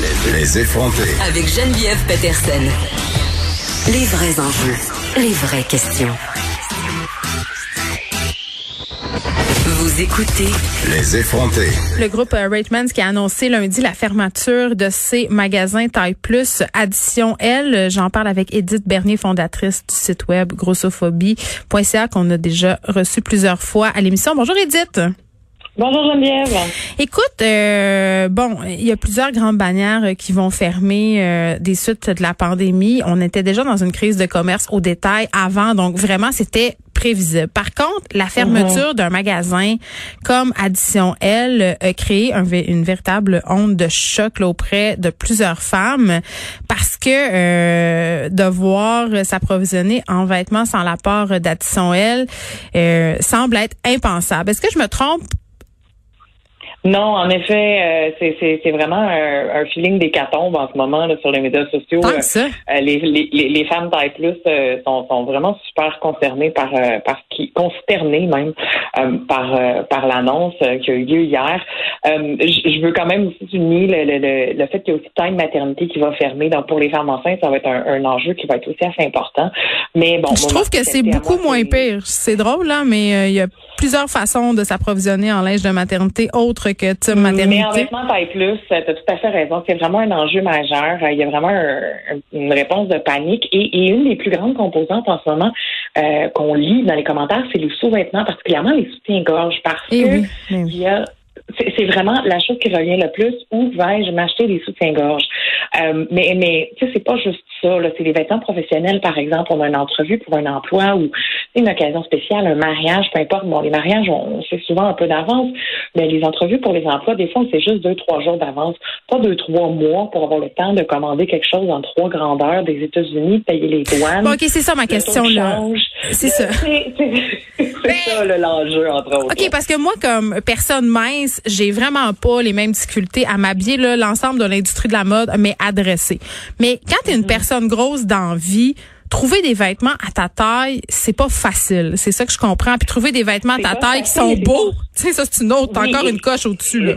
Les effronter. Avec Geneviève Peterson. Les vrais enjeux, les vraies questions. Vous écoutez Les effronter. Le groupe euh, Ratemans qui a annoncé lundi la fermeture de ses magasins Taille Plus Addition L. J'en parle avec Edith Bernier, fondatrice du site web grossophobie.ca qu'on a déjà reçu plusieurs fois à l'émission. Bonjour Edith. Bonjour Geneviève. Écoute, euh, bon, il y a plusieurs grandes bannières euh, qui vont fermer euh, des suites de la pandémie. On était déjà dans une crise de commerce au détail avant, donc vraiment c'était prévisible. Par contre, la fermeture d'un magasin comme Addition L a créé un, une véritable onde de choc là, auprès de plusieurs femmes parce que euh, devoir s'approvisionner en vêtements sans l'apport d'Addition L euh, semble être impensable. Est-ce que je me trompe? Non, en effet, euh, c'est vraiment un, un feeling d'hécatombe en ce moment là, sur les médias sociaux. Tant que ça? Euh, les, les, les femmes taille plus euh, sont, sont vraiment super concernées par par ce qui consternées même par par l'annonce qui a eu lieu hier. je veux quand même aussi souligner le, le, le fait qu'il y a aussi Time Maternité qui va fermer. Donc pour les femmes enceintes, ça va être un, un enjeu qui va être aussi assez important. Mais bon, je trouve que c'est beaucoup moins pire. C'est drôle là, mais il y a plusieurs façons de s'approvisionner en linge de maternité autre que tu maternité. Mais en vêtements taille plus, tu as tout à fait raison. C'est vraiment un enjeu majeur. Il y a vraiment une réponse de panique. Et, et, une des plus grandes composantes en ce moment euh, qu'on lit dans les commentaires, c'est les sous-vêtements, particulièrement les soutiens-gorge, parce Eh que oui, eh oui. il y a c'est vraiment la chose qui revient le plus. Où vais-je m'acheter des soutiens-gorge? Euh, mais mais tu sais, c'est pas juste ça. C'est les vêtements professionnels, par exemple. On a une entrevue pour un emploi ou une occasion spéciale, un mariage, peu importe. Bon, les mariages, on, on sait souvent un peu d'avance, mais les entrevues pour les emplois, des fois, c'est juste deux, trois jours d'avance. Pas deux, trois mois pour avoir le temps de commander quelque chose en trois grandeurs des États-Unis, de payer les douanes. Bon, OK, c'est ça ma question, là. C'est ça. C'est ça l'enjeu, entre autres. OK, parce que moi, comme personne mince, j'ai vraiment pas les mêmes difficultés à m'habiller. là, L'ensemble de l'industrie de la mode m'est adressé. Mais quand tu es une personne grosse d'envie, trouver des vêtements à ta taille, c'est pas facile. C'est ça que je comprends. Puis trouver des vêtements à ta taille qui sont beaux, tu sais, ça, c'est une autre, Oui. encore une coche au-dessus, là.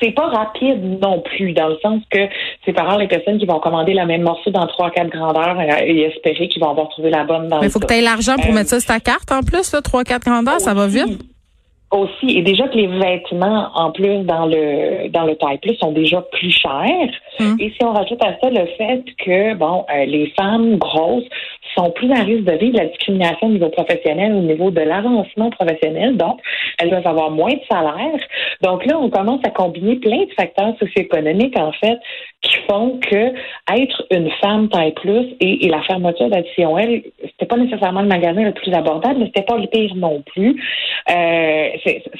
C'est pas rapide non plus, dans le sens que c'est par les personnes qui vont commander le même morceau dans trois, quatre grandeurs euh, et espérer qu'ils vont avoir trouvé la bonne dans Mais le faut que tu aies l'argent pour Euh, mettre ça sur ta carte en plus, 3 4 grandeurs, ça va vite. Aussi, et déjà que les vêtements, en plus, dans le dans le taille plus, sont déjà plus chers. Hum. Et si on rajoute à ça le fait que, bon, euh, les femmes grosses sont plus à risque de vivre la discrimination au niveau professionnel, au niveau de l'avancement professionnel, donc elles doivent avoir moins de salaire. Donc là, on commence à combiner plein de facteurs socio-économiques, en fait, qui font que être une femme taille plus et, la fermeture d'addition L, c'était pas nécessairement le magasin le plus abordable, mais c'était pas le pire non plus. Euh,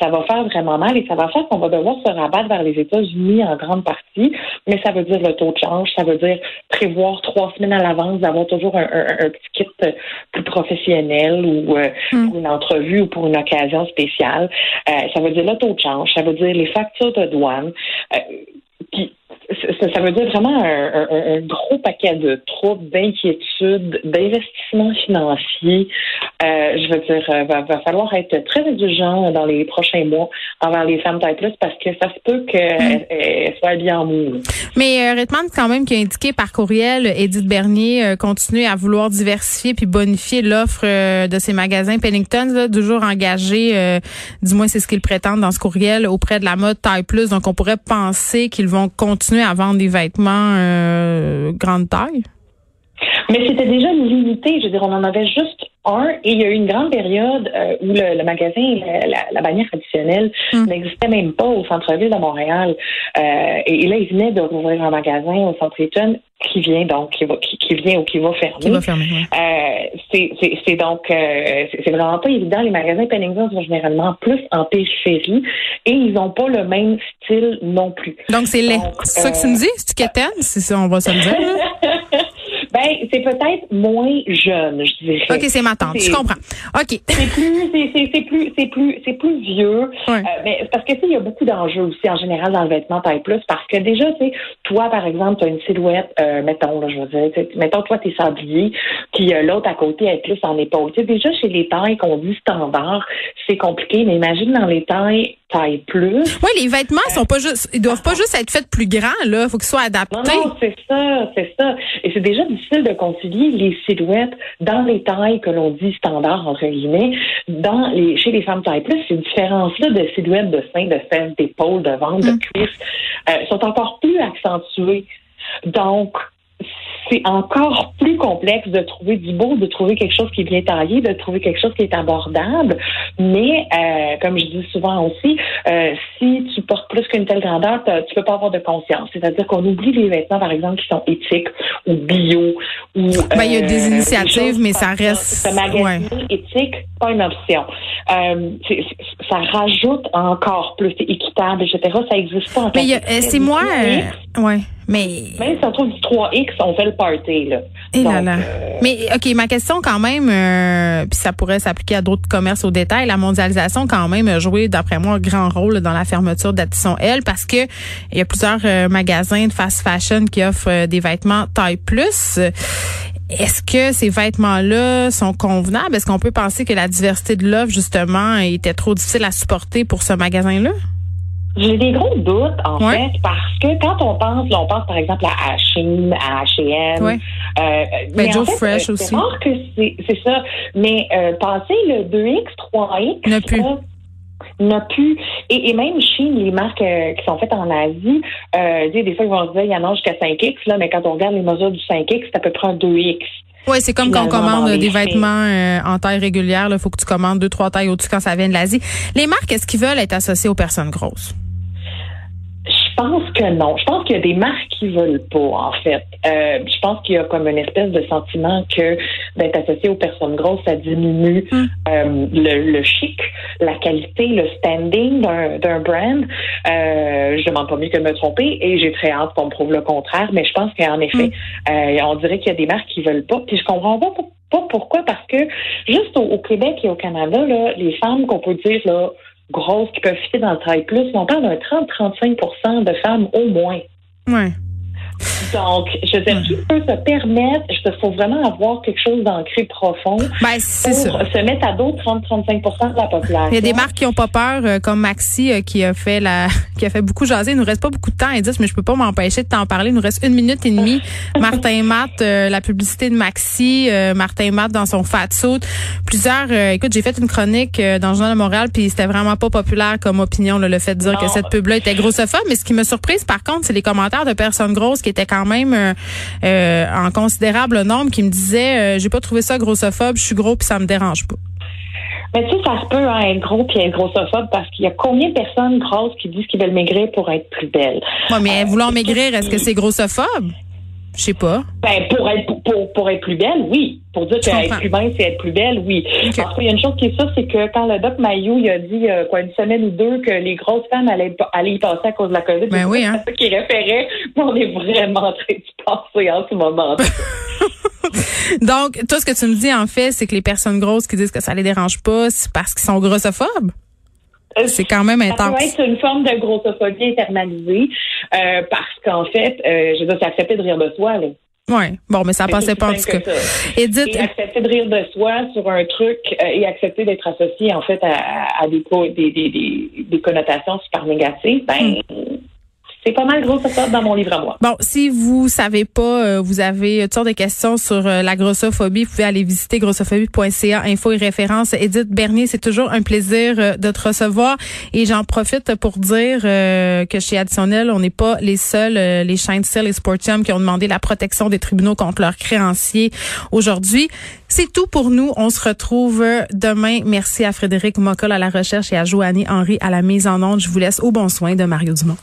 ça va faire vraiment mal et ça va faire qu'on va devoir se rabattre vers les États-Unis en grande partie, mais ça veut dire le taux de change, ça veut dire prévoir trois semaines à l'avance d'avoir toujours un, un- un petit kit plus professionnel ou euh, Mm. pour une entrevue ou pour une occasion spéciale. Euh, ça veut dire le taux de change, ça veut dire les factures de douane. Euh, ça, veut dire vraiment un, un- un gros paquet de troubles, d'inquiétudes, d'investissements financiers. Euh, je veux dire, euh, va, va falloir être très indulgent dans les prochains mois envers les femmes taille plus parce que ça se peut qu'elles elles soient bien en mou. Mais euh, quand même, qui a indiqué par courriel, Edith Bernier euh, continue à vouloir diversifier puis bonifier l'offre euh, de ses magasins Pennington, là, toujours engagé, euh, du moins c'est ce qu'ils prétendent dans ce courriel, auprès de la mode taille plus. Donc on pourrait penser qu'ils vont continuer à vendre des vêtements euh, grande taille. Mais c'était déjà limité. Je veux dire, on en avait juste un et il y a eu une grande période euh, où le, le magasin, la, la, la bannière traditionnelle Mm. n'existait même pas au centre-ville de Montréal. Euh, et, et là, il venait de rouvrir un magasin au centre Eaton qui vient donc, qui, va, qui, qui vient ou qui va fermer. Qui va fermer. ouais. Euh, c'est- donc c'est vraiment pas évident. Les magasins Pennington sont généralement plus en périphérie et ils n'ont pas le même style non plus. Donc c'est laid. C'est ça que tu me dis? C'est ça, on va se le dire. là? ben, c'est peut-être moins jeune, je dirais. OK, c'est ma tante, je comprends. OK. C'est plus, c'est plus, c'est plus, c'est plus vieux. Euh, mais parce que, tu sais, il y a beaucoup d'enjeux aussi, en général, dans le vêtement taille plus, parce que déjà, tu sais, toi, par exemple, tu as une silhouette, euh, mettons, là, je veux dire, mettons, toi, t'es sablier, puis euh, l'autre à côté est plus en épaule. Tu sais, déjà, chez les tailles qu'on dit standard, c'est compliqué, mais imagine dans les tailles taille plus. Oui, les vêtements sont pas juste, ils doivent pas juste être faits plus grands, là. Faut qu'ils soient adaptés. Non, non c'est ça, c'est ça. Et c'est déjà difficile de concilier les silhouettes dans les tailles que l'on dit standard, entre guillemets, dans les, chez les femmes taille plus. Ces différences-là de silhouettes de seins, de fesses, d'épaules, de ventre, de mm. cuisses, euh, sont encore plus accentuées. Donc, c'est encore plus complexe de trouver du beau, de trouver quelque chose qui est bien taillé, de trouver quelque chose qui est abordable. Mais, euh, comme je dis souvent aussi, euh, si tu portes plus qu'une telle grandeur, tu peux pas avoir de conscience. C'est-à-dire qu'on oublie les vêtements, par exemple, qui sont éthiques ou bio. Ou, ben, il y a des euh, initiatives, mais ça reste... Ce magazine éthique, pas une option. ça rajoute encore plus. C'est équitable, etc. Ça existe pas en Mais c'est moi... ouais. Mais même si on trouve du 3X, on fait le party là. Et là là. Euh, mais ok, ma question quand même, euh, puis ça pourrait s'appliquer à d'autres commerces au détail. La mondialisation quand même a joué, d'après moi, un grand rôle dans la fermeture d'Addison L parce que il y a plusieurs euh, magasins de fast fashion qui offrent des vêtements taille plus. Est-ce que ces vêtements-là sont convenables? Est-ce qu'on peut penser que la diversité de l'offre, justement, était trop difficile à supporter pour ce magasin-là? J'ai des gros doutes, en fait, parce que quand on pense, là, on pense par exemple à H&M, à H&M. Ouais. Euh, mais Joe Fresh aussi. C'est rare que c'est ça. Mais euh, passer le 2X, 3X, n'a plus. N'a plus. Et, et, même Chine, les marques euh, qui sont faites en Asie, euh, des fois, ils vont se dire, il y en a jusqu'à 5X, là, mais quand on regarde les mesures du 5X, c'est à peu près un 2X. Oui, c'est comme quand on commande des vêtements euh, en taille régulière. Il faut que tu commandes deux, trois tailles au-dessus quand ça vient de l'Asie. Les marques, est-ce qu'ils veulent être associées aux personnes grosses? Je pense que non. Je pense qu'il y a des marques qui veulent pas, en fait. Euh, je pense qu'il y a comme une espèce de sentiment que d'être associé aux personnes grosses, ça diminue hmm. euh, le, chic, la qualité, le standing d'un brand. Euh, je demande pas mieux que de me tromper et j'ai très hâte qu'on me prouve le contraire, mais je pense qu'en effet, hmm. euh, on dirait qu'il y a des marques qui veulent pas. Puis je comprends pas, pas pourquoi, parce que juste au, Québec et au Canada, là, les femmes qu'on peut dire là grosses qui peuvent fitter dans le travail plus, on parle d'un 30-35% de femmes au moins. Ouais. Donc, je veux dire, qui peut se permettre, il faut vraiment avoir quelque chose d'ancré profond ben, pour se mettre à d'autres 30-35 de la population. Il y a des marques qui n'ont pas peur, euh, comme Maxi, euh, qui a fait la, qui a fait beaucoup jaser. Il nous reste pas beaucoup de temps, Edith, mais je peux pas m'empêcher de t'en parler. Il nous reste une minute et demie. Martin Matt, euh, la publicité de Maxi, Martin Matt dans son fat suit. Plusieurs, écoute, j'ai fait une chronique dans le Journal de Montréal, puis c'était vraiment pas populaire comme opinion, le fait de dire que cette pub-là était grossophobe. Mais ce qui me surprise, par contre, c'est les commentaires de personnes grosses qui étaient quand même euh, euh, en considérable nombre qui me disaient euh, j'ai pas trouvé ça grossophobe, je suis gros puis ça me dérange pas. Mais tu sais, ça se peut hein, être gros puis être grossophobe parce qu'il y a combien de personnes grosses qui disent qu'ils veulent maigrir pour être plus belles? Oui, mais vouloir maigrir, est-ce que c'est grossophobe? Je sais pas. Ben, pour être pour, pour être plus belle, oui. Pour dire qu'être plus mince, c'est être plus belle, oui. Parce qu'il y a une chose qui est ça, c'est que quand le doc Mayou il a dit euh, quoi une semaine ou deux que les grosses femmes allaient, allaient y passer à cause de la COVID, ben oui, hein. c'est ça qui référait. On est vraiment en train de passer en ce moment. Donc, tout ce que tu me dis, en fait, c'est que les personnes grosses qui disent que ça les dérange pas, c'est parce qu'ils sont grossophobes? Euh, c'est quand même intense. Ça peut être une forme de grossophobie internalisée euh, parce qu'en fait, euh, je veux dire, c'est accepter de rire de soi. Là. Oui, bon, mais ça passait pas en tout cas. Edith... Et accepter de rire de soi sur un truc et accepter d'être associé en fait à, des, des, des, des, connotations super négatives, ben hmm. C'est pas mal gros ça dans mon livre à moi. Bon, si vous savez pas, euh, vous avez toutes sortes de questions sur euh, la grossophobie, vous pouvez aller visiter grossophobie.ca, info et référence. Edith Bernier, c'est toujours un plaisir euh, de te recevoir. Et j'en profite pour dire que chez Additionnel, on n'est pas les seuls, les chaînes Cell et Sportium qui ont demandé la protection des tribunaux contre leurs créanciers aujourd'hui. C'est tout pour nous. On se retrouve demain. Merci à Frédéric Mocol à la recherche et à Joannie Henry à la mise en onde. Je vous laisse au bon soin de Mario Dumont.